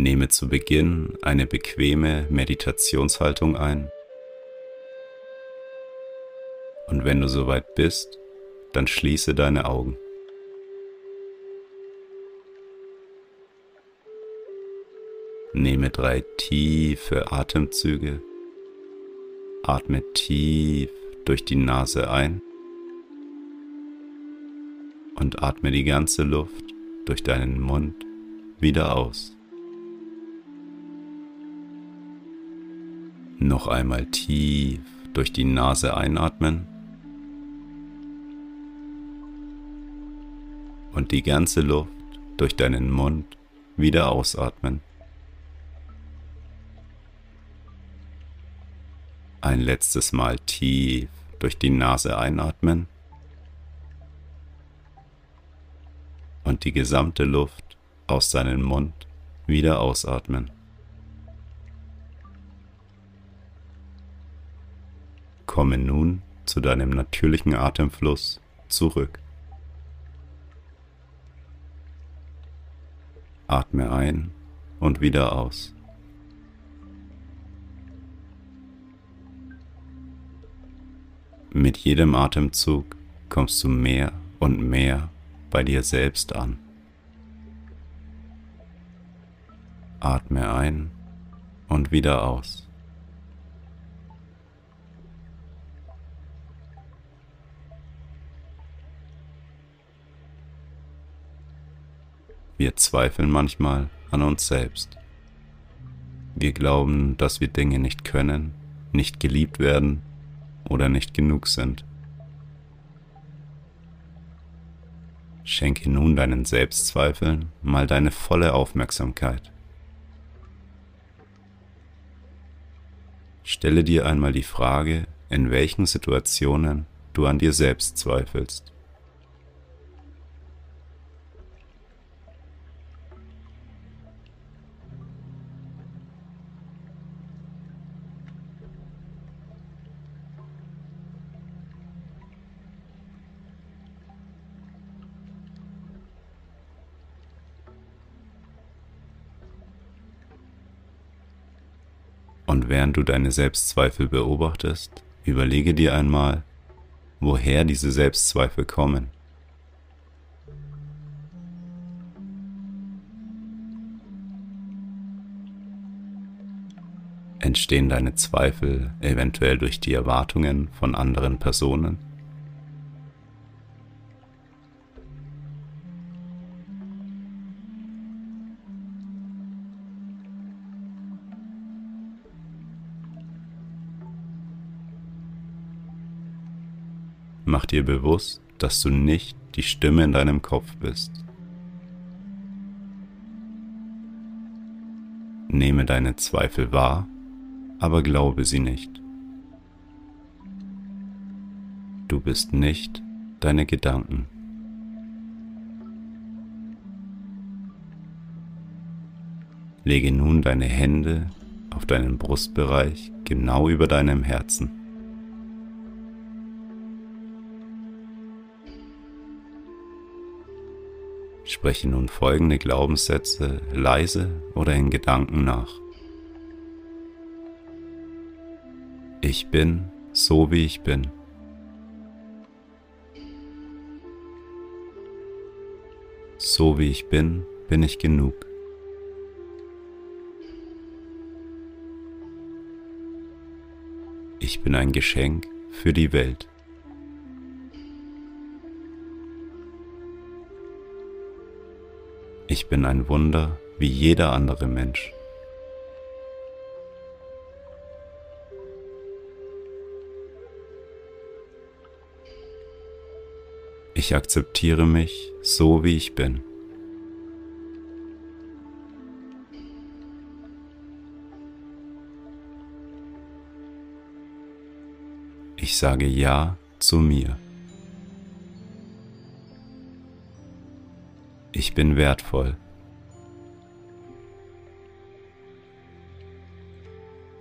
Nehme zu Beginn eine bequeme Meditationshaltung ein. Und wenn du soweit bist, dann schließe deine Augen. Nehme drei tiefe Atemzüge. Atme tief durch die Nase ein und atme die ganze Luft durch deinen Mund wieder aus. Noch einmal tief durch die Nase einatmen und die ganze Luft durch deinen Mund wieder ausatmen. Ein letztes Mal tief durch die Nase einatmen und die gesamte Luft aus deinem Mund wieder ausatmen. Komme nun zu deinem natürlichen Atemfluss zurück. Atme ein und wieder aus. Mit jedem Atemzug kommst du mehr und mehr bei dir selbst an. Atme ein und wieder aus. Wir zweifeln manchmal an uns selbst. Wir glauben, dass wir Dinge nicht können, nicht geliebt werden oder nicht genug sind. Schenke nun deinen Selbstzweifeln mal deine volle Aufmerksamkeit. Stelle dir einmal die Frage, in welchen Situationen du an dir selbst zweifelst. Und während du deine Selbstzweifel beobachtest, überlege dir einmal, woher diese Selbstzweifel kommen. Entstehen deine Zweifel eventuell durch die Erwartungen von anderen Personen? Mach dir bewusst, dass du nicht die Stimme in deinem Kopf bist. Nehme deine Zweifel wahr, aber glaube sie nicht. Du bist nicht deine Gedanken. Lege nun deine Hände auf deinen Brustbereich genau über deinem Herzen. Spreche nun folgende Glaubenssätze leise oder in Gedanken nach. Ich bin so wie ich bin. So wie ich bin, bin ich genug. Ich bin ein Geschenk für die Welt. Ich bin ein Wunder wie jeder andere Mensch. Ich akzeptiere mich so, wie ich bin. Ich sage Ja zu mir. Ich bin wertvoll.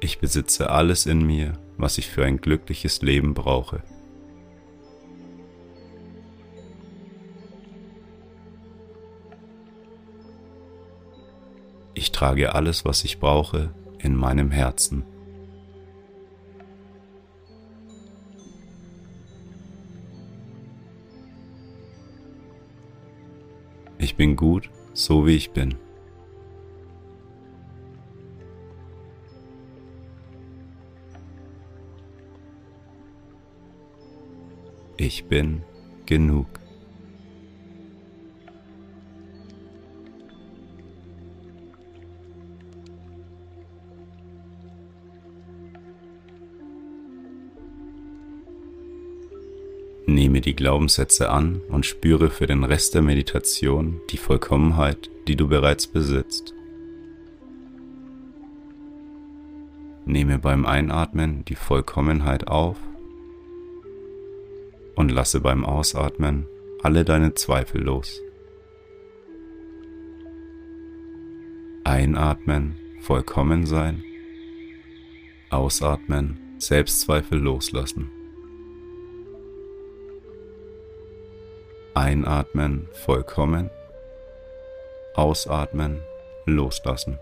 Ich besitze alles in mir, was ich für ein glückliches Leben brauche. Ich trage alles, was ich brauche, in meinem Herzen. Ich bin gut, so wie ich bin. Ich bin genug. Nehme die Glaubenssätze an und spüre für den Rest der Meditation die Vollkommenheit, die du bereits besitzt. Nehme beim Einatmen die Vollkommenheit auf und lasse beim Ausatmen alle deine Zweifel los. Einatmen, vollkommen sein. Ausatmen, Selbstzweifel loslassen. Einatmen, vollkommen. Ausatmen, loslassen.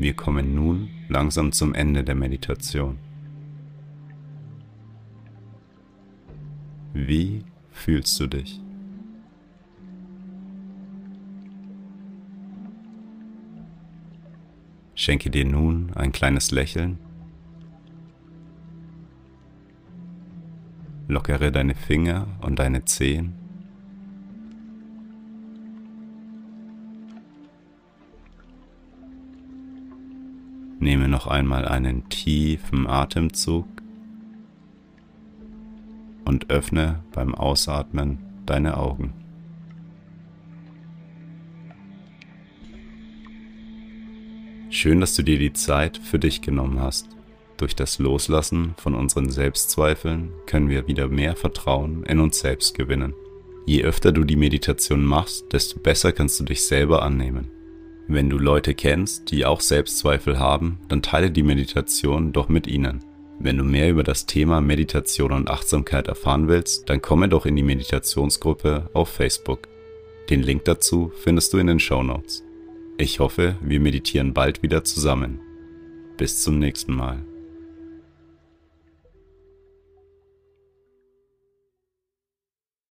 Wir kommen nun langsam zum Ende der Meditation. Wie fühlst du dich? Schenke dir nun ein kleines Lächeln. Lockere deine Finger und deine Zehen. Nehme noch einmal einen tiefen Atemzug und öffne beim Ausatmen deine Augen. Schön, dass du dir die Zeit für dich genommen hast. Durch das Loslassen von unseren Selbstzweifeln können wir wieder mehr Vertrauen in uns selbst gewinnen. Je öfter du die Meditation machst, desto besser kannst du dich selber annehmen. Wenn du Leute kennst, die auch Selbstzweifel haben, dann teile die Meditation doch mit ihnen. Wenn du mehr über das Thema Meditation und Achtsamkeit erfahren willst, dann komme doch in die Meditationsgruppe auf Facebook. Den Link dazu findest du in den Show Notes. Ich hoffe, wir meditieren bald wieder zusammen. Bis zum nächsten Mal.